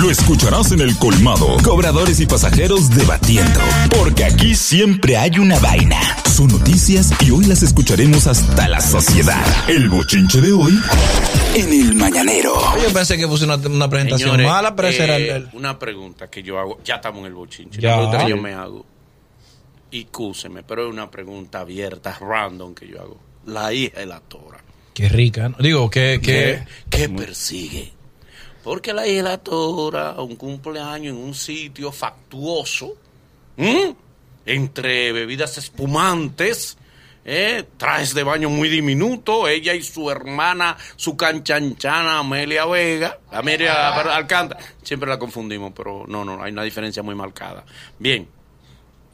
Lo escucharás en el colmado. Cobradores y pasajeros debatiendo. Porque aquí siempre hay una vaina. Son noticias y hoy las escucharemos hasta la sociedad. El bochinche de hoy en el mañanero. Yo pensé que puse una, una presentación Señores, mala, pero esa era el- eh, el- Una pregunta que yo hago, ya estamos en el bochinche, Ya. una pregunta que yo me hago, y cúseme, pero es una pregunta abierta, random que yo hago. La hija de la tora, Qué rica, ¿no? Digo, que... que ¿qué persigue? Porque la tora, un cumpleaños en un sitio factuoso, entre bebidas espumantes, ¿eh? trajes de baño muy diminutos, ella y su hermana, su canchanchana Amelia Vega, Amelia perdón, Alcántara, siempre la confundimos, pero no, no, hay una diferencia muy marcada. Bien,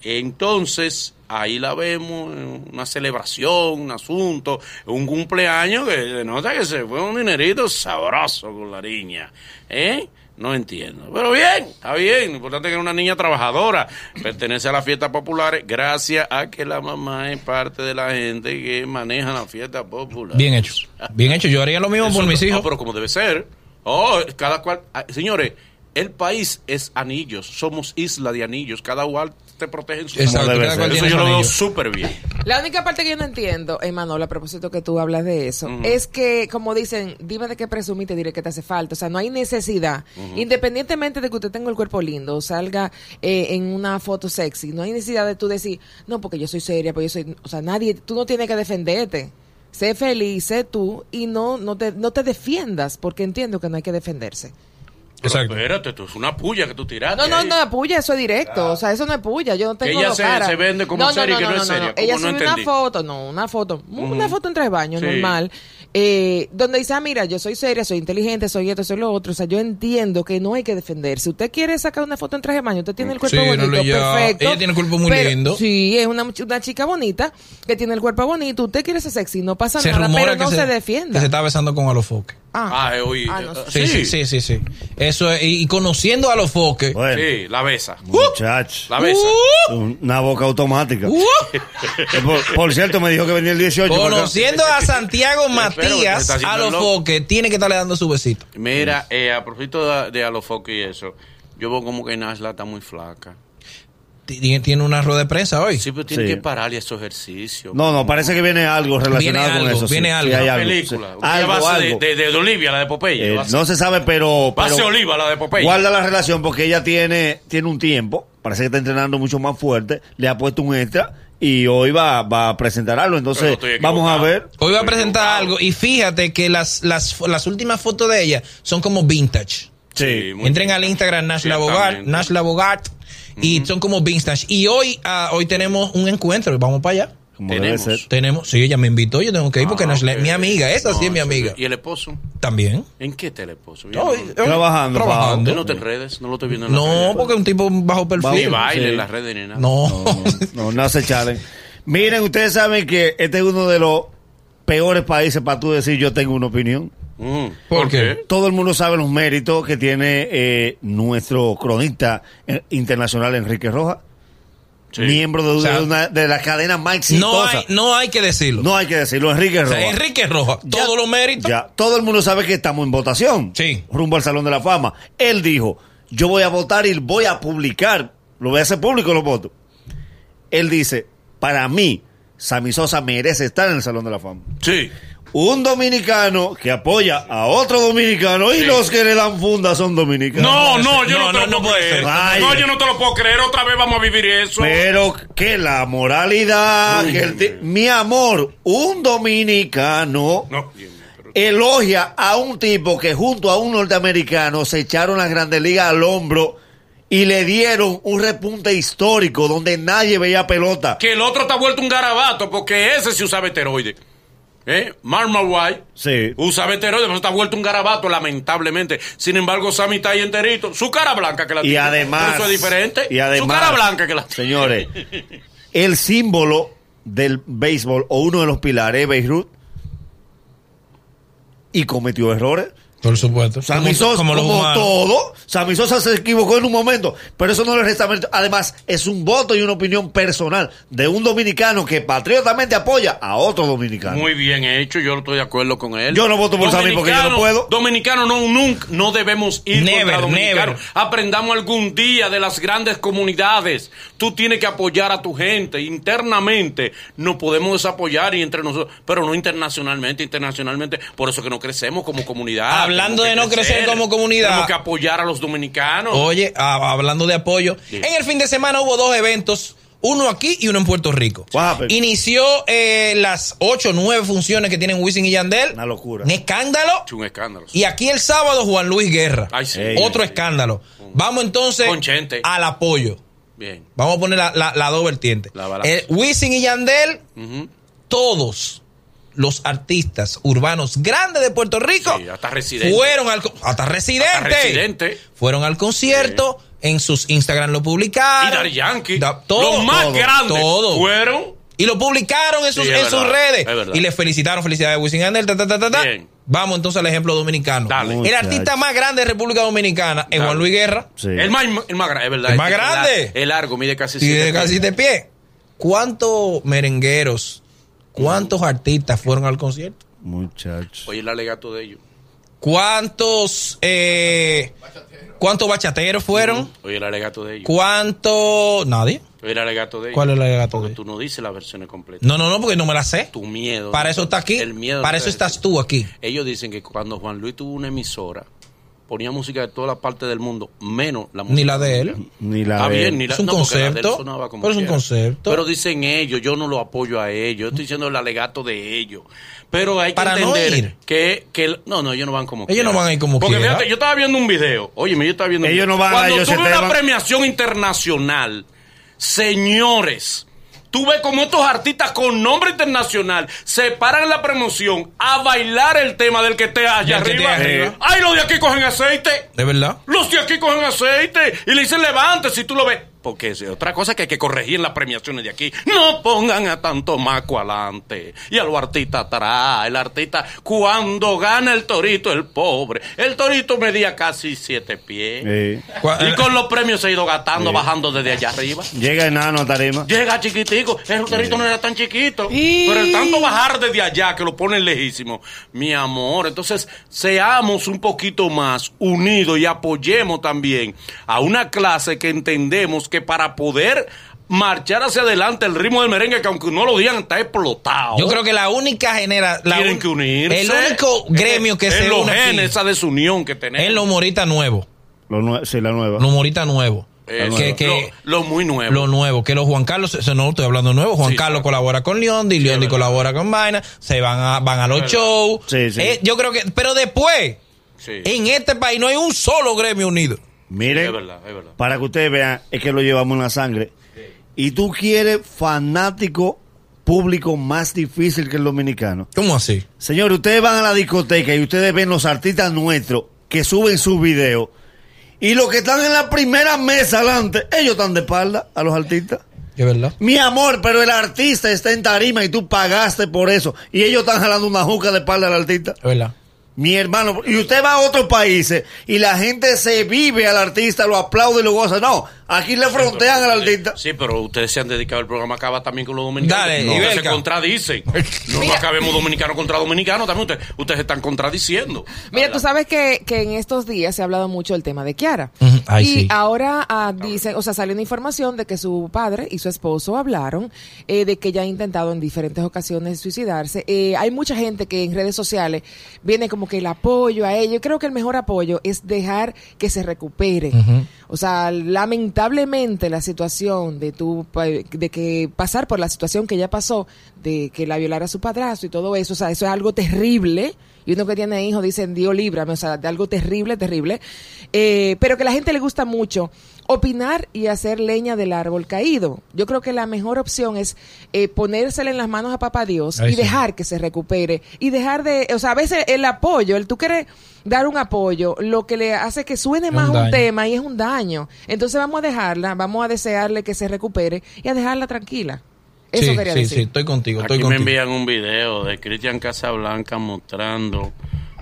entonces ahí la vemos, en una celebración, un asunto, un cumpleaños que denota que se fue un dinerito sabroso con la niña, ¿eh? No entiendo. Pero bien, está bien. Lo importante es que es una niña trabajadora. Pertenece a las fiestas populares gracias a que la mamá es parte de la gente que maneja las fiestas populares. bien hecho. Bien hecho. Yo haría lo mismo Eso por no- mis hijos. no, pero como debe ser. Oh, cada cual. ah, Señores, el país es anillos. Somos isla de anillos. Cada cual te protege en su Exacto, Eso yo lo veo súper bien. La única parte que yo no entiendo, Emanuel, a propósito que tú hablas de eso, es que, como dicen, dime de qué presumir, te diré que te hace falta. O sea, no hay necesidad, independientemente de que usted tenga el cuerpo lindo o salga eh, en una foto sexy, no hay necesidad de tú decir, no, porque yo soy seria, porque yo soy. O sea, nadie, tú no tienes que defenderte. Sé feliz, sé tú y no, no, te, no te defiendas, porque entiendo que no hay que defenderse. Pero Exacto. espérate, tú es una puya que tú tiraste. No, no, ahí. no es puya, eso es directo. O sea, eso no es puya. Yo no tengo ella dos se- se vende como seria y que no es seria. Ella ¿Cómo no sube una foto, no, una foto, una foto en tres baños, Sí. normal, eh, donde dice, ah, mira, yo soy seria, soy inteligente, soy esto, soy lo otro. O sea, yo entiendo que no hay que defenderse. Si usted quiere sacar una foto en traje de baño, usted tiene el cuerpo Sí, no bonito, perfecto. ella tiene el cuerpo muy pero- lindo. Sí, es una, much- una chica bonita que tiene el cuerpo bonito. Usted quiere ser sexy, no pasa Se nada, rumora pero no que, se, se, defienda. que se está besando con Alofoque. Ah, Ah, eh, oí, Ah, no sé. Sí, sí, sí, sí, sí. Eso es, y, conociendo a Alofoque. Bueno, Sí, la besa. muchacho. La besa. Una boca automática. Uh, Eh, Por, por cierto, me dijo que venía el 18. para acá. conociendo a Santiago Matías, haciendo el Alofoque, tiene que estarle dando su besito. Mira, eh, a propósito de, de Alofoque y eso, yo veo como que Nashla está muy flaca. Tiene, tiene una rueda de prensa hoy. Sí, pero tiene Sí. que pararle esos ejercicios. No, no, parece que viene algo relacionado Viene con algo, eso. sí. viene Sí, algo. hay Una algo, película. sí. Algo, base algo. De, de, de Olivia, la de Popeye. Eh, no se sabe, pero, base Oliva, la de Popeye. guarda la relación porque ella tiene, tiene un tiempo, parece que está entrenando mucho más fuerte, le ha puesto un extra y hoy va, va a presentar algo. Entonces, vamos a ver. Hoy va a presentar algo y fíjate que las, las, las últimas fotos de ella son como vintage. Sí, muy Entren bien. al Instagram Nash Labogart. Nash Labogart y son como vintage. Y hoy, ah, hoy tenemos un encuentro, vamos para allá. Como debe Tenemos. ser. Tenemos, sí, ella me invitó, yo tengo que ir porque Ah, ok. mi amiga, esa sí es mi amiga. ¿Y el esposo? También. ¿En qué está el esposo? No, eh, no- Trabajando, Trabajando. ¿Usted no te enredes? No lo estoy viendo en No, redes. porque es un tipo bajo Ni perfil. baile Sí. en las redes ni nada. No. No, no hace challenge. Miren, ustedes saben que este es uno de los peores países para tú decir yo tengo una opinión. Mm, ¿Por qué? Todo el mundo sabe los méritos que tiene eh, nuestro cronista eh, internacional Enrique Rojas, Sí. miembro de, O sea, de una de las cadenas más No hay, no hay que decirlo. No hay que decirlo, Enrique o Rojas. sea, Enrique Rojas, todos los méritos. Ya, todo el mundo sabe que estamos en votación. Sí. Rumbo al Salón de la Fama. Él dijo, yo voy a votar y voy a publicar, lo voy a hacer público los votos. Él dice, para mí, Sammy Sosa merece estar en el Salón de la Fama. Sí. Un dominicano que apoya a otro dominicano y Sí. los que le dan funda son dominicanos. No, no, yo No, no, te no, lo no puedo creer. Vaya. No, yo no te lo puedo creer. Otra vez vamos a vivir eso. Pero que la moralidad, que el mi amor, un dominicano No, elogia a un tipo que junto a un norteamericano se echaron las grandes ligas al hombro y le dieron un repunte histórico donde nadie veía pelota. Que el otro está vuelto un garabato porque ese sí usaba esteroide. ¿Eh? Marma White Sí. usa esteroide, pero está vuelto un garabato, lamentablemente. Sin embargo, Sammy está ahí enterito. Su cara blanca que la Y tiene. además, Eso es diferente. y además, Su cara blanca que la tiene. Señores, el símbolo del béisbol o uno de los pilares es Beirut y cometió errores. Por supuesto. Sammy Como- Sosa, como como, humanos. todo, Sammy Sosa se equivocó en un momento, pero eso no le resta mérito. Además, es un voto y una opinión personal de un dominicano que patriotamente apoya a otro dominicano. Muy bien hecho, yo estoy de acuerdo con él. Yo no voto por Sammy porque yo no puedo. Dominicano no, nunca, no debemos ir Never, contra dominicano. never. Aprendamos algún día de las grandes comunidades. Tú tienes que apoyar a tu gente. Internamente no podemos desapoyar y entre nosotros, pero no internacionalmente, internacionalmente. Por eso que no crecemos como comunidad. Hablando de no crecer como comunidad. Tenemos que apoyar a los dominicanos. Oye, hablando de apoyo, Sí. en el fin de semana hubo dos eventos, uno aquí y uno en Puerto Rico. Inició eh, las ocho, nueve funciones que tienen Wisin y Yandel. Una locura. Un escándalo. Es un escándalo. Y aquí el sábado Juan Luis Guerra. Ay, sí. Ey. Otro escándalo. Vamos entonces al apoyo. Bien. Vamos a poner la, la, la dos vertientes. La. El Wisin y Yandel, todos los artistas urbanos grandes de Puerto Rico Sí, hasta residente. fueron al hasta residente, Hasta residente. fueron al concierto en sus Instagram lo publicaron Y Dar Yankee. Da- todo, los más todo, grandes todo. fueron. y lo publicaron en sus, Sí, es en sus verdad, redes es verdad. y le felicitaron felicidades a Wisin y Yandel ta, ta, ta, ta, ta. Bien. vamos entonces al ejemplo dominicano Dale. el artista más grande de República Dominicana es. Juan Luis Guerra Sí. El más, el más grande, es verdad. El más grande. El largo, mide casi siete casi pies. de pie ¿cuántos merengueros cuántos artistas fueron al concierto? Muchachos. Oye, el alegato de ellos. ¿Cuántos eh, cuántos bachateros fueron? Oye, el alegato de ellos. ¿Cuántos? Nadie. Oye, el alegato de ellos. ¿Cuál es el alegato de Porque ellos? tú no dices las versiones completas. No, no, no, porque no me la sé. Tu miedo. Para eso está aquí. El miedo. Para no eso estás tú aquí. Ellos dicen que cuando Juan Luis tuvo una emisora, ponía música de toda la parte del mundo, menos la música. Ni la de él. Ni la Está de bien, él. ni la Es un no, porque la de él concepto, sonaba como pero es un concepto. Pero dicen ellos, yo no lo apoyo a ellos, yo estoy diciendo el alegato de ellos. Pero hay que Para no entender ir. que, que no, no, ellos no van como Ellos no van a ir como Porque quiera. fíjate, yo estaba viendo un video, oye, yo estaba viendo un Ellos video. no van a Cuando ellos tuve una premiación internacional, señores, tú ves como estos artistas con nombre internacional se paran en la promoción a bailar el tema del que esté allá arriba. arriba. Ay, los de aquí cogen aceite. ¿De verdad? Los de aquí cogen aceite y le dicen levante si tú lo ves. Porque es otra cosa que hay que corregir en las premiaciones de aquí. No pongan a tanto maco adelante y a los artistas atrás. El artista, cuando gana el torito, el pobre. El torito medía casi siete pies. Sí. Y con los premios se ha ido gastando, bajando desde allá arriba. Llega enano a tarima. Llega chiquitico, el torito no era tan chiquito. Pero el tanto bajar desde allá que lo ponen lejísimo. Mi amor, entonces seamos un poquito más unidos y apoyemos también a una clase que entendemos que para poder marchar hacia adelante el ritmo del merengue, que aunque no lo digan, está explotado. Yo creo que la única genera... la tienen un- que unirse. El único gremio que Es se los une genes, esa desunión que tenemos. es los humoritas nuevos. Lo nue- sí, la nueva. Los humoritas nuevos. Eso, Que, que- lo, lo muy nuevo. lo nuevo, que los Juan Carlos, se- no estoy hablando de nuevo, Juan Sí, Carlos claro. colabora con Leondi, Leondi colabora con Vaina, se van a, van a los shows. Sí, sí. Eh, yo creo que, pero después, Sí. en este país no hay un solo gremio unido. Miren, Es verdad, es verdad. para que ustedes vean, es que lo llevamos en la sangre. Y tú quieres fanático público más difícil que el dominicano. ¿Cómo así? Señores, ustedes van a la discoteca y ustedes ven los artistas nuestros que suben sus videos. Y los que están en la primera mesa adelante, ellos están de espalda a los artistas. ¿De verdad? Mi amor, pero el artista está en tarima y tú pagaste por eso. Y ellos están jalando una juca de espalda al artista. ¿De verdad? Mi hermano, y usted va a otros países y la gente se vive al artista, lo aplaude y lo goza. No, aquí le frontean al artista. Sí, pero ustedes se han dedicado el programa acaba también con los dominicanos. Dale, no, se contradicen. No, no acabemos dominicano contra dominicano también. Ustedes, ustedes se están contradiciendo. Mira, tú sabes que, que en estos días se ha hablado mucho del tema de Kiara. Ay, y sí. ahora ah, dicen, o sea, sale una información de que su padre y su esposo hablaron eh, de que ella ha intentado en diferentes ocasiones suicidarse. Eh, hay mucha gente que en redes sociales viene como que el apoyo a ella. Yo creo que el mejor apoyo es dejar que se recupere. O sea, lamentablemente la situación de tu, de que pasar por la situación que ella pasó, de que la violara su padrastro y todo eso, o sea, eso es algo terrible. Y uno que tiene hijos dice, Dios líbrame, o sea, de algo terrible, terrible. Eh, pero que a la gente le gusta mucho opinar y hacer leña del árbol caído. Yo creo que la mejor opción es eh, ponérsela en las manos a papá Dios y sí. dejar que se recupere y dejar de, o sea, a veces el apoyo, el tú quieres dar un apoyo, lo que le hace que suene Es más un tema y es un daño. Entonces vamos a dejarla, vamos a desearle que se recupere y a dejarla tranquila. Eso sí, quería sí, decir. sí, estoy contigo, estoy Aquí me contigo. envían un video de Cristian Casablanca mostrando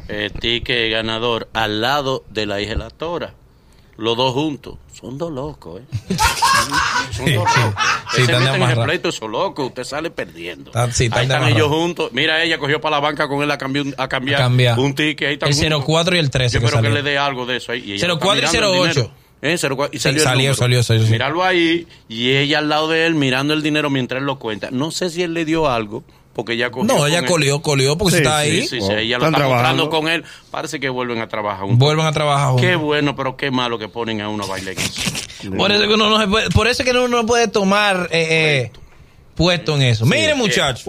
eh, ticket ganador al lado de la hija de la tora. Los dos juntos. Son dos locos, ¿eh? Son dos locos. Sí, están meten en el pleito, esos locos. Usted sale perdiendo. Están- sí, están Ahí están ellos juntos. Mira, ella cogió para la banca con él a cambiar, un- a cambiar, A un ticket. Ahí El juntos. 04 y el 13 Yo que espero que salió. le dé algo de eso ahí. Y ella 04 y está mirando el 08. ¿Eh? 04 y Sí, salió, el salió, salió, salió. Míralo ahí y ella al lado de él mirando el dinero mientras él lo cuenta. No sé si él le dio algo porque ella cogió. No, ella él. colió, colió porque Sí, está ahí. Sí, sí, sí, ella lo está trabajando. con él. Parece que vuelven a trabajar. Vuelven a trabajar juntos. Qué bueno, pero qué malo que ponen a uno a bailar. Por eso que uno no se puede, por eso que uno no puede tomar eh, eh, puesto en eso. Miren, muchachos?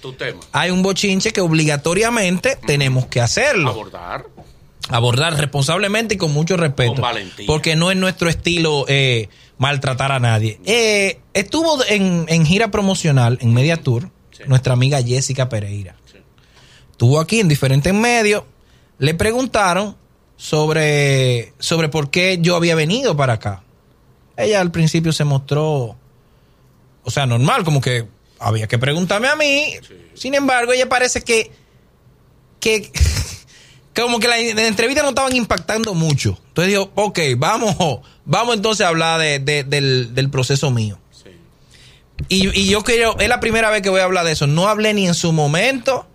Tu tema. hay un bochinche que obligatoriamente tenemos que hacerlo. Abordar. Abordar responsablemente y con mucho respeto. Con. Porque no es nuestro estilo eh, maltratar a nadie. Eh, estuvo en, en gira promocional en Media Tour Sí. nuestra amiga Jessica Pereira. Sí. Estuvo aquí en diferentes medios. Le preguntaron sobre, sobre por qué yo había venido para acá. Ella al principio se mostró, o sea, normal, como que había que preguntarme a mí. Sin embargo, ella parece que, que como que la, la entrevista no estaban impactando mucho. Entonces dijo, ok, vamos, vamos entonces a hablar de- de- del, del proceso mío. Sí. Y, y yo creo, es la primera vez que voy a hablar de eso. No hablé ni en su momento,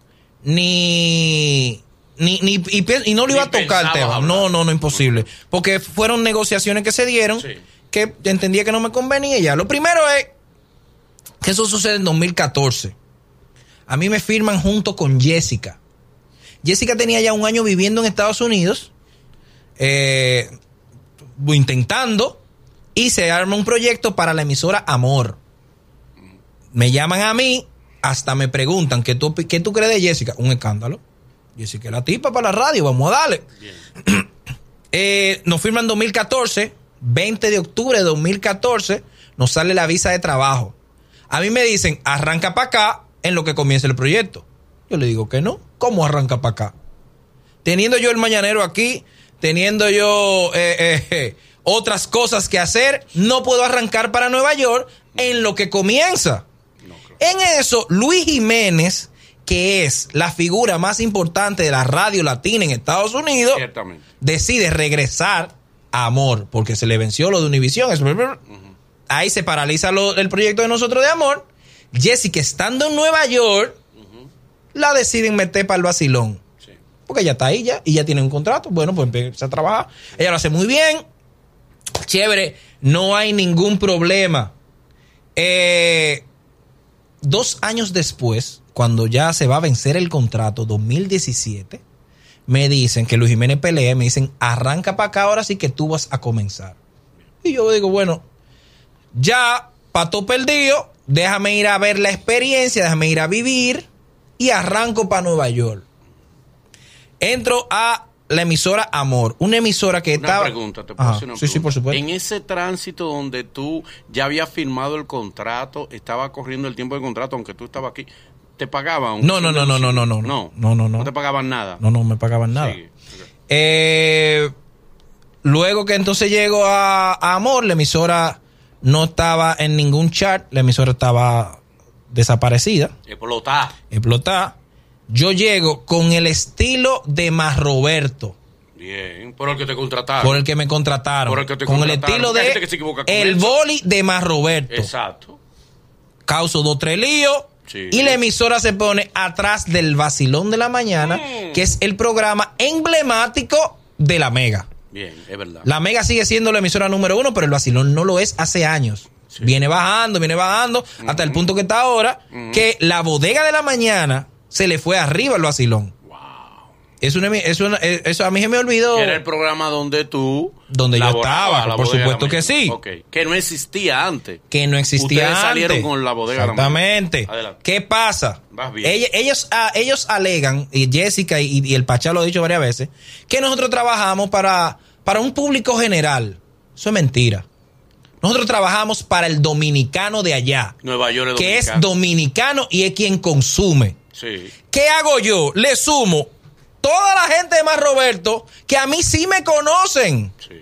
ni. Ni, ni- y, no lo Ni iba a tocar el tema. No, no, no, imposible. Porque fueron negociaciones que se dieron Sí. que entendía que no me convenía ya. Lo primero es que eso sucede en 2014. A mí me firman junto con Jessica. Jessica tenía ya un año viviendo en Estados Unidos, eh, intentando, y se arma un proyecto para la emisora Amor. Me llaman a mí, hasta me preguntan, ¿qué tú, qué tú crees de Jessica? Un escándalo. Jessica es la tipa para la radio, vamos a darle. Eh, nos firman en 2014, 20 de octubre de 2014, nos sale la visa de trabajo. A mí me dicen, arranca para acá en lo que comience el proyecto. Yo le digo que no. ¿Cómo arranca para acá? Teniendo yo el mañanero aquí, teniendo yo eh, eh, otras cosas que hacer, no puedo arrancar para Nueva York en lo que comienza. En eso, Luis Jiménez, que es la figura más importante de la radio latina en Estados Unidos, decide regresar a Amor, porque se le venció lo de Univisión. Ahí se paraliza lo- el proyecto de nosotros de Amor. Jessica, estando en Nueva York, la deciden meter para el vacilón. Sí. Porque ella está ahí ya y ya tiene un contrato. Bueno, pues empieza a trabajar. Ella lo hace muy bien. Chévere. No hay ningún problema. Eh, dos años después, cuando ya se va a vencer el contrato, 2017, me dicen que Luis Jiménez pelea, me dicen, arranca para acá ahora sí que tú vas a comenzar. Y yo digo, bueno, ya, pato perdido, déjame ir a ver la experiencia, déjame ir a vivir y arranco para Nueva York. Entro a la emisora Amor, una emisora que Una estaba... pregunta, te puedo Ajá, hacer una Sí, sí, pregunta? por supuesto. En ese tránsito donde tú ya habías firmado el contrato, estaba corriendo el tiempo del contrato, aunque tú estabas aquí, ¿te pagaban? No, no, no, no, no, no, no. No, No, no, no. Te pagaban nada. No, no me pagaban nada. Sí. Eh, luego que entonces llego a, a Amor, la emisora no estaba en ningún chart, la emisora estaba desaparecida, Explotar. explotada. Yo llego con el estilo de Más Roberto, Bien. Por el que te contrataron. por el que me contrataron. Por el que te con el estilo de con el eso. boli de Más Roberto. Exacto. Causo dos, tres líos. Sí. Y la emisora se pone atrás del vacilón de la mañana, Mm. que es el programa emblemático de la Mega. Bien, es verdad. La Mega sigue siendo la emisora número uno, pero el vacilón no lo es hace años. Viene bajando, viene bajando, hasta el punto que está ahora, que la bodega de la mañana se le fue arriba al vacilón. Es una, es una- eso a mí se me olvidó. Era el programa donde tú... Donde yo estaba, la por supuesto que sí. Que no existía antes. que no existía Ustedes salieron antes. con la bodega de la mañana. Exactamente. ¿Qué pasa? Vas bien. Ella- Ellos, ah, ellos alegan, y Jessica y, y el Pachá lo ha dicho varias veces, que nosotros trabajamos para, para un público general. Eso es mentira. Nosotros trabajamos para el dominicano de allá, Nueva York es que es dominicano. dominicano y es quien consume. Sí. ¿Qué hago yo? Le sumo toda la gente de Más Roberto que a mí sí me conocen. Sí.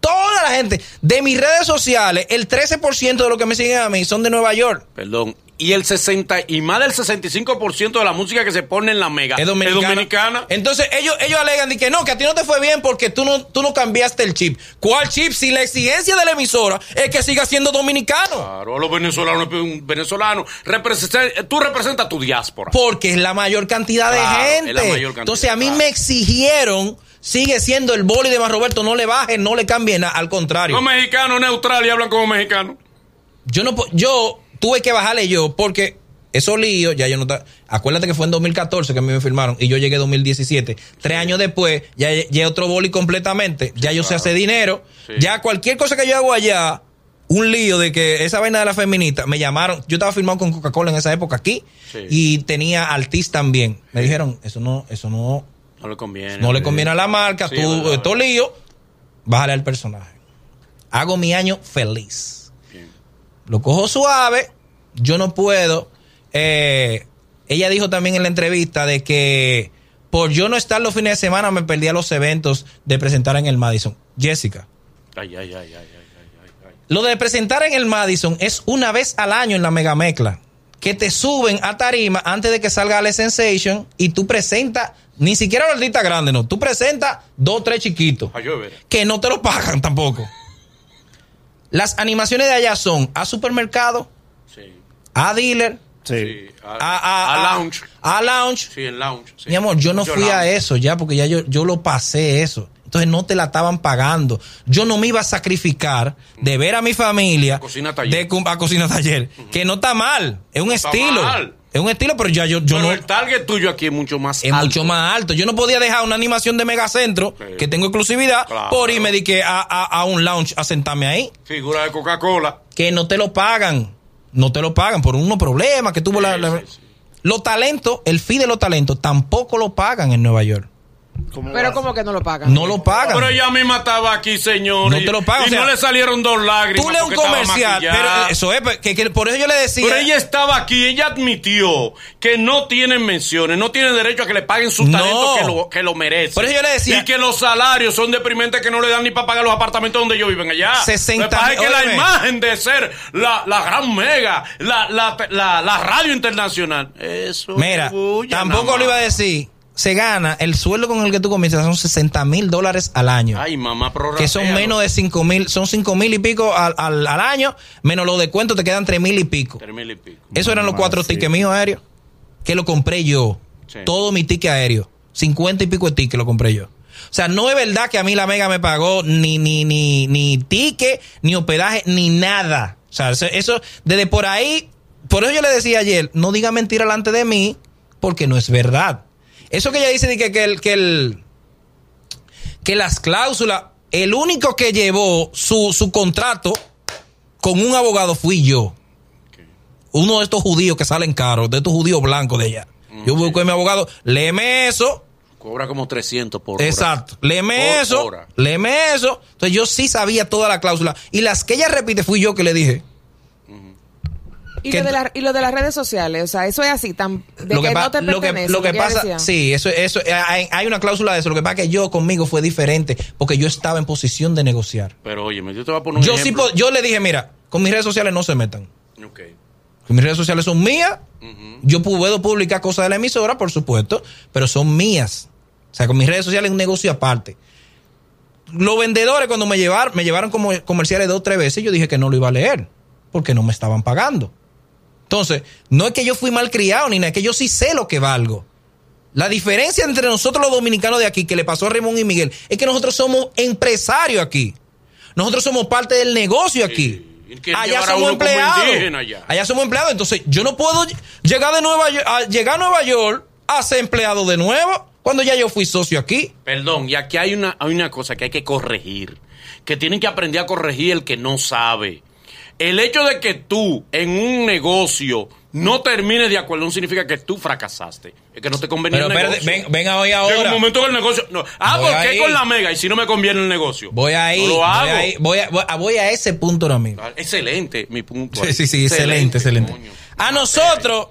Toda la gente de mis redes sociales, el 13% de los que me siguen a mí son de Nueva York. Perdón. Y el 60 y más del 65% de la música que se pone en la mega Es dominicana. Entonces ellos, ellos alegan de que no, que a ti no te fue bien porque tú no, tú no cambiaste el chip. ¿Cuál chip? Si la exigencia de la emisora es que siga siendo dominicano. Claro, los venezolanos, un venezolano, representa- tú representas tu diáspora. Porque es la mayor cantidad de gente. es la mayor cantidad, Entonces a mí claro. me exigieron, sigue siendo el boli de más Roberto, no le baje, no le cambie nada, al contrario. Los mexicanos neutrales hablan como mexicanos. Yo no yo tuve que bajarle yo porque esos líos, ya yo no ta- acuérdate que fue en 2014 que a mí me firmaron y yo llegué en 2017. Tres años después, ya ya otro boli completamente, ya yo sé hacer dinero, Sí. ya cualquier cosa que yo hago allá, un lío de que esa vaina de la feminista, me llamaron, yo estaba firmado con Coca-Cola en esa época aquí Sí. y tenía Altis también. Me dijeron, eso no, eso no, No le conviene. no le conviene a la marca, tú, verdad, eh, todo lío, bájale al personaje. Hago mi año feliz. Lo cojo suave, yo no puedo. Eh, ella dijo también en la entrevista de que por yo no estar los fines de semana me perdía los eventos de presentar en el Madison. Jessica, Ay, ay, ay, ay, ay, ay, ay, ay. lo de presentar en el Madison es una vez al año en la Mega Mezcla. Que te suben a tarima antes de que salga la Sensation y tú presentas, ni siquiera los artistas grandes, no. Tú presentas dos tres chiquitos que no te lo pagan tampoco. Las animaciones de allá son a supermercado, Sí. a dealer, Sí. Sí. A, a, a- lounge. A lounge. Sí, en lounge. sí. Mi amor, yo no fui a eso ya porque ya yo, yo lo pasé eso. Entonces no te la estaban pagando. Yo no me iba a sacrificar de ver a mi familia. A cocina taller. De, a cocina taller. Que no está mal. Es un está estilo. mal. Es un estilo, pero ya yo, yo Pero no. el target tuyo aquí es mucho más Es alto. mucho más alto. Yo no podía dejar una animación de Megacentro, Sí. que tengo exclusividad, Claro. por irme de que a, a- a un lounge a sentarme ahí. Figura de Coca-Cola. Que no te lo pagan. No te lo pagan por unos problemas que tuvo la, Sí, la- sí. Los talentos, el fee de los talentos, tampoco lo pagan en Nueva York. ¿Cómo Pero como que no lo pagan. No lo pagan. Pero ella misma estaba aquí, señor. No te lo pagan, Y o sea, no le salieron dos lágrimas. Tú lees un comercial, pero eso es, que, que por eso yo le decía. Pero ella estaba aquí, ella admitió que no tienen menciones, no tienen derecho a que le paguen su No. talento que lo, que lo merece. Por eso yo le decía- Y que los salarios son deprimentes que no le dan ni para pagar los apartamentos donde ellos viven allá. 60 Lo que pasa es que la imagen de ser la, la gran mega, la, la, la, la radio internacional, eso Mira, tampoco lo iba a decir. Se gana, el sueldo con el que tú comienzas son 60 mil dólares al año. Ay, mamá, prorratealo. que son menos de 5 mil, son 5 mil y pico al, al- al año, menos los descuentos te quedan 3 mil y pico. Tres mil y pico. Esos eran los cuatro sí. tickets míos aéreos, que lo compré yo. Sí. Todo mi ticket aéreo. 50 y pico de ticket lo compré yo. O sea, no es verdad que a mí la Mega me pagó ni, ni, ni, ni ticket, ni hospedaje, ni nada. O sea, eso, eso, desde por ahí, por eso yo le decía ayer, no diga mentira delante de mí, porque no es verdad. Eso que ella dice de que, que el, que el, que las cláusulas, el único que llevó su, su contrato con un abogado fui yo. Uno de estos judíos que salen caros, de estos judíos blancos de allá. Yo busqué a mi abogado, léeme eso. Cobra como 300 por hora. Exacto. Léeme eso. hora. Léeme eso. Entonces yo sí sabía toda la cláusula. Y las que ella repite fui yo que le dije. Y que lo, de la- y lo de las redes sociales, o sea, eso es así, tan, de lo que, que, pa- no te lo que, pertenece. lo que pasa, decía. sí, eso, eso, hay, hay una cláusula de eso. Lo que pasa es que yo conmigo fue diferente porque yo estaba en posición de negociar. Pero oye, yo te voy a poner un Yo ejemplo. le dije, mira, con mis redes sociales no se metan. Ok. Mis redes sociales son mías. Yo puedo publicar cosas de la emisora, por supuesto, pero son mías. O sea, con mis redes sociales es un negocio aparte. Los vendedores, cuando me llevaron, me llevaron como comerciales dos o tres veces, yo dije que no lo iba a leer, porque no me estaban pagando. Entonces, no es que yo fui mal criado, ni nada, es que yo sí sé lo que valgo. La diferencia entre nosotros los dominicanos de aquí, que le pasó a Ramón y Miguel, es que nosotros somos empresarios aquí. Nosotros somos parte del negocio aquí. Allá somos empleados. allá. somos empleados. Entonces, yo no puedo llegar de Nueva York, a, llegar a Nueva York a ser empleado de nuevo cuando ya yo fui socio aquí. Perdón, y aquí hay una, hay una cosa que hay que corregir. Que tienen que aprender a corregir el que no sabe. El hecho de que tú en un negocio no termines de acuerdo no significa que tú fracasaste. Es que no te convenía Pero el negocio. ven, ven a hoy Llega ahora. un momento que el negocio. No. Ah, Voy ¿por qué con la mega? Y si no me conviene el negocio. Voy ahí, No lo voy hago. ahí, voy a, voy a- voy a ese punto ahora mismo. Excelente, mi punto. Sí, sí, sí, excelente, excelente. A nosotros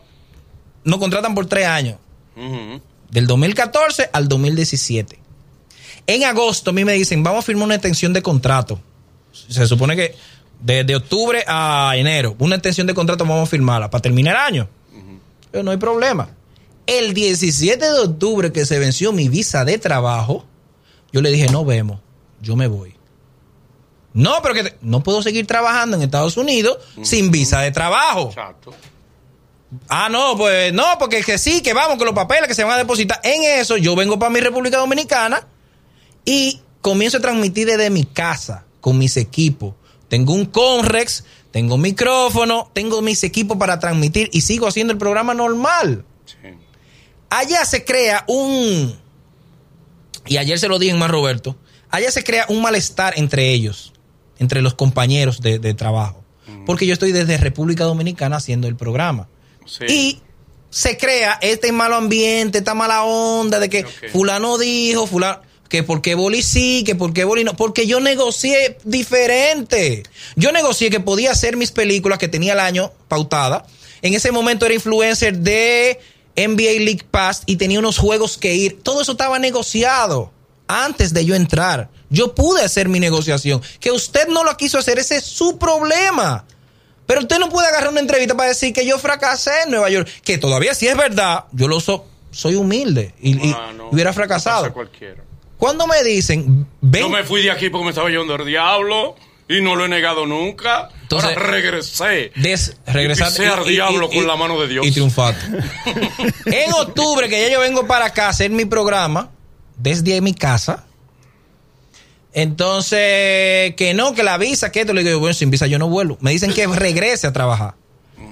nos contratan por tres años, del 2014 al 2017. En agosto a mí me dicen, vamos a firmar una extensión de contrato. Se supone que de, octubre a enero, una extensión de contrato vamos a firmarla para terminar el año. Pero no hay problema. El 17 de octubre que se venció mi visa de trabajo, yo le dije, no vemos, yo me voy. No, pero que no puedo seguir trabajando en Estados Unidos sin visa de trabajo. Exacto. Ah, no, pues no, porque que sí, que vamos, que los papeles que se van a depositar. En eso, yo vengo para mi República Dominicana y comienzo a transmitir desde mi casa con mis equipos. Tengo un Conrex, tengo micrófono, tengo mis equipos para transmitir y sigo haciendo el programa normal. Allá se crea un. Y ayer se lo dije en más Roberto. Allá se crea un malestar entre ellos, entre los compañeros de, trabajo. Porque yo estoy desde República Dominicana haciendo el programa. Y se crea este malo ambiente, esta mala onda de que fulano dijo, fulano que porque Boli sí, que porque Boli no, porque yo negocié diferente. Yo negocié que podía hacer mis películas que tenía el año pautada. En ese momento era influencer de NBA League Pass y tenía unos juegos que ir. Todo eso estaba negociado antes de yo entrar. Yo pude hacer mi negociación. Que usted no lo quiso hacer, ese es su problema. Pero usted no puede agarrar una entrevista para decir que yo fracasé en Nueva York. Que todavía sí es verdad, yo lo soy humilde y, ah, hubiera fracasado. Cualquiera. Cuando me dicen, ven. Yo me fui de aquí porque me estaba llevando el diablo y no lo he negado nunca. Entonces Ahora regresé. Des, regresar. Y al diablo con la mano de Dios. Y triunfar. en octubre, que ya yo vengo para acá a hacer mi programa, desde mi casa, entonces, que no, que la visa, que esto, le digo, bueno, sin visa yo no vuelvo. Me dicen que regrese a trabajar.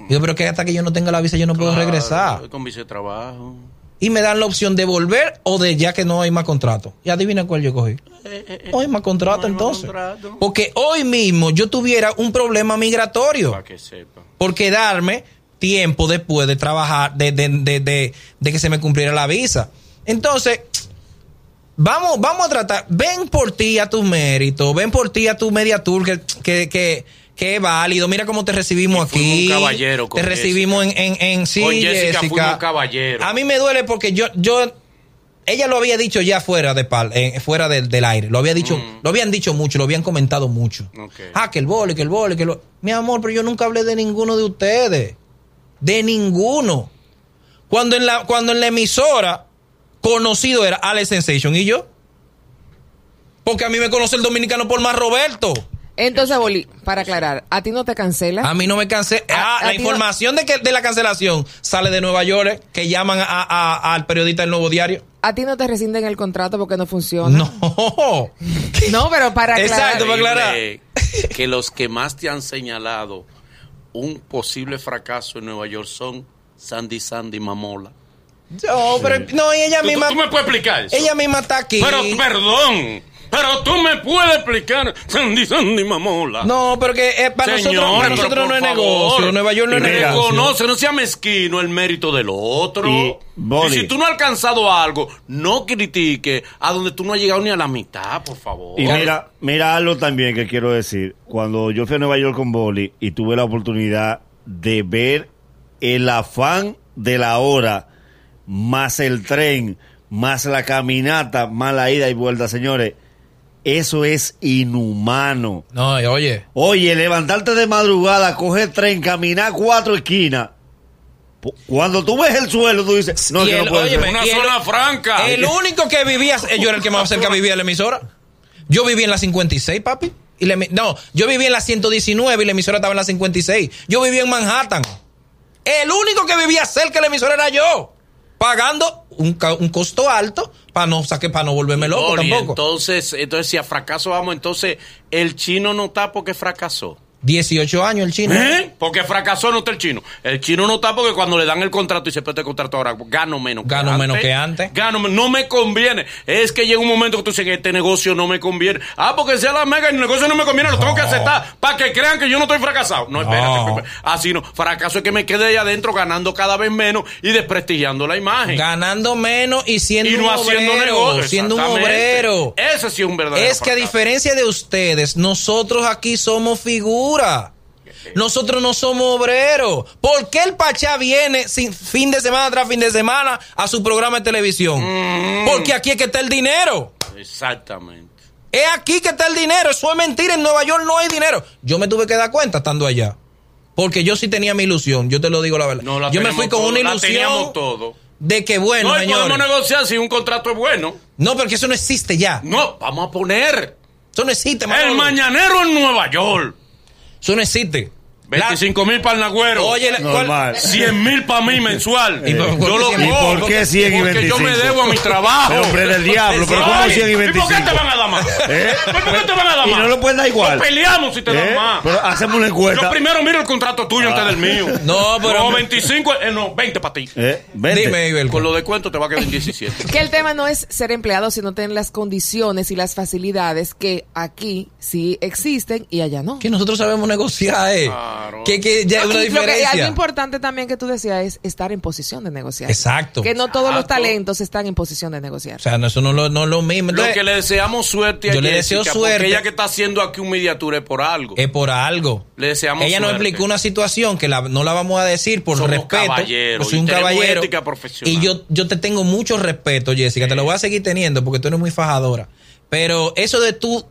Digo, pero que hasta que yo no tenga la visa yo no puedo regresar. Con visa de trabajo. Y me dan la opción de volver o de ya que no hay más contrato. Y adivina cuál yo cogí. no hay más contrato entonces. Porque hoy mismo yo tuviera un problema migratorio. Para que sepa. Por quedarme tiempo después de trabajar, de, de, de, de que se me cumpliera la visa. Entonces, Vamos, vamos a tratar, ven por ti a tu mérito, ven por ti a tu media tour que, que, que, es válido. Mira cómo te recibimos aquí. Un caballero te recibimos en, en, en sí, con Jessica, caballero. A mí me duele porque yo, yo, ella lo había dicho ya fuera de pal, fuera del aire. Lo había dicho, mm. lo habían dicho mucho, lo habían comentado mucho. Ah, que el vole, que el vole, que lo. Mi amor, pero yo nunca hablé de ninguno de ustedes. De ninguno. Cuando en la, cuando en la emisora conocido era Alex Sensation y yo. Porque a mí me conoce el dominicano por más Roberto. Entonces, Boli, para aclarar, ¿a ti no te cancela? A mí no me cancela. Ah, la información de que de la cancelación sale de Nueva York, que llaman a, al periodista del Nuevo Diario. ¿A ti no te rescinden el contrato porque no funciona? No. no, pero para aclarar. Exacto, para aclarar. Que los que más te han señalado un posible fracaso en Nueva York son Sandy Sandy Mamola. No, pero no, ella misma. ¿Tú, me puedes explicar eso? Ella misma está aquí. Pero perdón. Pero tú me puedes explicar, Sandy Sandy Mamola. No, pero que eh, para nosotros, para nosotros no es negocio. Nueva York no es negocio. Reconoce, no sea mezquino el mérito del otro. Y, si tú no has alcanzado algo, no critique a donde tú no has llegado ni a la mitad, por favor. Y mira, mira algo también que quiero decir. Cuando yo fui a Nueva York con Boli y tuve la oportunidad de ver el afán de la hora más el tren, más la caminata, más la ida y vuelta, señores. Eso es inhumano. No, oye. Oye, levantarte de madrugada, coger tren, caminar cuatro esquinas. Cuando tú ves el suelo, tú dices, no, que no puede Una zona franca. El único que vivía, yo era el que más cerca vivía de la emisora. Yo vivía en la 56, papi. Y no, yo vivía en la 119 y la emisora estaba en la 56. Yo vivía en Manhattan. El único que vivía cerca de la emisora era yo pagando un, un costo alto para no saque para no volverme loco tampoco. Entonces, entonces si a fracaso vamos, entonces el chino no está porque fracasó. 18 años el chino. ¿Eh? Porque fracasó no está el chino. El chino no está porque cuando le dan el contrato y se puede contrato ahora, gano menos gano que menos que antes. Gano no me conviene. Es que llega un momento que tú dices que este negocio no me conviene. Ah, porque sea la mega y el negocio no me conviene, lo tengo que aceptar para que crean que yo no estoy fracasado. No, espérate. Así no. Fracaso es que me quede ahí adentro ganando cada vez menos y desprestigiando la imagen. Ganando menos y siendo y no un haciendo negocio. Siendo un obrero. Ese sí es un verdadero. Es que a diferencia de ustedes, nosotros aquí somos figuras nosotros no somos obreros. ¿Por qué el Pachá viene sin, fin de semana tras fin de semana a su programa de televisión? Mm. Porque aquí es que está el dinero. Exactamente. Es aquí que está el dinero. Eso es mentira. En Nueva York no hay dinero. Yo me tuve que dar cuenta estando allá. Porque yo sí tenía mi ilusión. Yo te lo digo la verdad. No, la yo me fui con todo, una ilusión todo. de que bueno, no, señores. podemos negociar si un contrato es bueno. No, porque eso no existe ya. No, vamos a poner Eso no existe, el mañanero en Nueva York. Eso no existe. La- 25 mil para el Nagüero. Oye, la- ¿cuál- Normal. 100 mil para mí mensual. ¿Y por- por yo qué lo 100 mil? cojo. ¿Y por qué 100 y Porque yo me 25? debo a mi trabajo. Pero, hombre del diablo, pero ¿cómo Ay, 100 y ¿Y por 25? qué te van a dar más? ¿Eh? ¿Por qué te van a dar Y más? no lo pueden dar igual. Nos peleamos si te dan ¿Eh? más. Pero hacemos una encuesta. Yo primero miro el contrato tuyo antes del mío. No, pero- No, 25, eh, no, 20 para ti. ¿Eh? Dime, Ibel. Con los descuentos te va a quedar en 17. Que el tema no es ser empleado, sino tener las condiciones y las facilidades que aquí sí existen y allá no. Que nosotros sabemos negociar, eh. Claro. Que, que ya hay una lo que- diferencia. algo importante también que tú decías es estar en posición de negociar. Exacto. Que no todos los talentos están en posición de negociar. O sea, no, eso no lo, no lo mismo. Lo que le deseamos suerte a Yo le deseo suerte. Porque ella que está haciendo aquí un mediatura es por algo. es por algo. Le deseamos Ella nos suerte. explicó una situación que la- no la vamos a decir por Somos respeto. caballeros Yo soy y un caballero. ética profesional. Y yo, yo te tengo mucho respeto, Jessica. Te lo voy a seguir teniendo porque tú eres muy fajadora. Pero eso de tú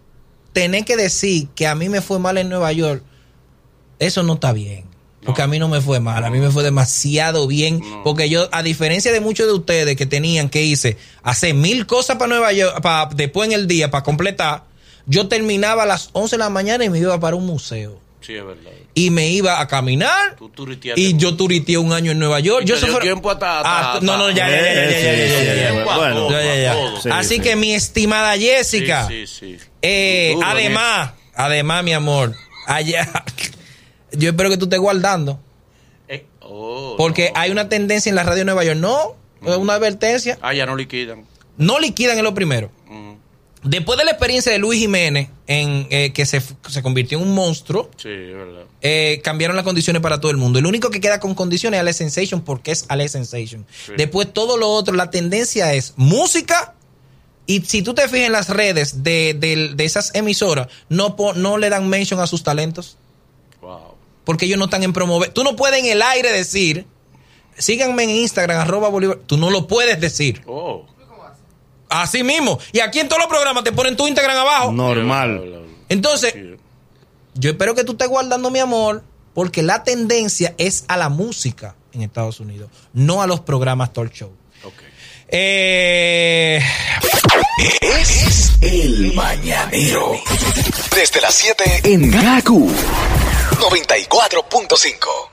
tener que decir que a mí me fue mal en Nueva York, eso no está bien. Porque a mí no me fue mal, a mí me fue demasiado bien. Porque yo, a diferencia de muchos de ustedes que tenían que irse hacer mil cosas para Nueva York, para después en el día, para completar, yo terminaba a las 11 de la mañana y me iba para un museo. Sí, es verdad. Y me iba a caminar. Tú y yo turiteé un año en Nueva York. Yo tiempo hasta, ah, No, no, ya, ya, ya, ya, ya, Así que mi estimada Jessica. Sí, sí, eh, además, además, mi amor, allá yo espero que tú estés guardando, Eh, oh, porque no. hay una tendencia en la radio de Nueva York, no, es una advertencia, Ah, ya no liquidan. no liquidan en lo primero. Mm, Después de la experiencia de Luis Jiménez, en eh, que se, se convirtió en un monstruo, Sí, es verdad. eh, cambiaron las condiciones para todo el mundo. El único que queda con condiciones es Ale Sensation porque es Ale Sensation. Sí. Después todo lo otro, la tendencia es música. Y si tú te fijas en las redes de, de- de esas emisoras, no, no le dan mention a sus talentos. Wow. Porque ellos no están en promover. Tú no puedes en el aire decir, síganme en Instagram, arroba Bolívar. Tú no lo puedes decir. Oh. Así mismo. Y aquí en todos los programas te ponen tu Instagram abajo. Normal. Entonces. Yo espero que tú estés guardando mi amor, porque la tendencia es a la música en Estados Unidos, no a los programas talk show. Ok. Eh, Es el mañanero. Desde las 7 en Gaku 94.5.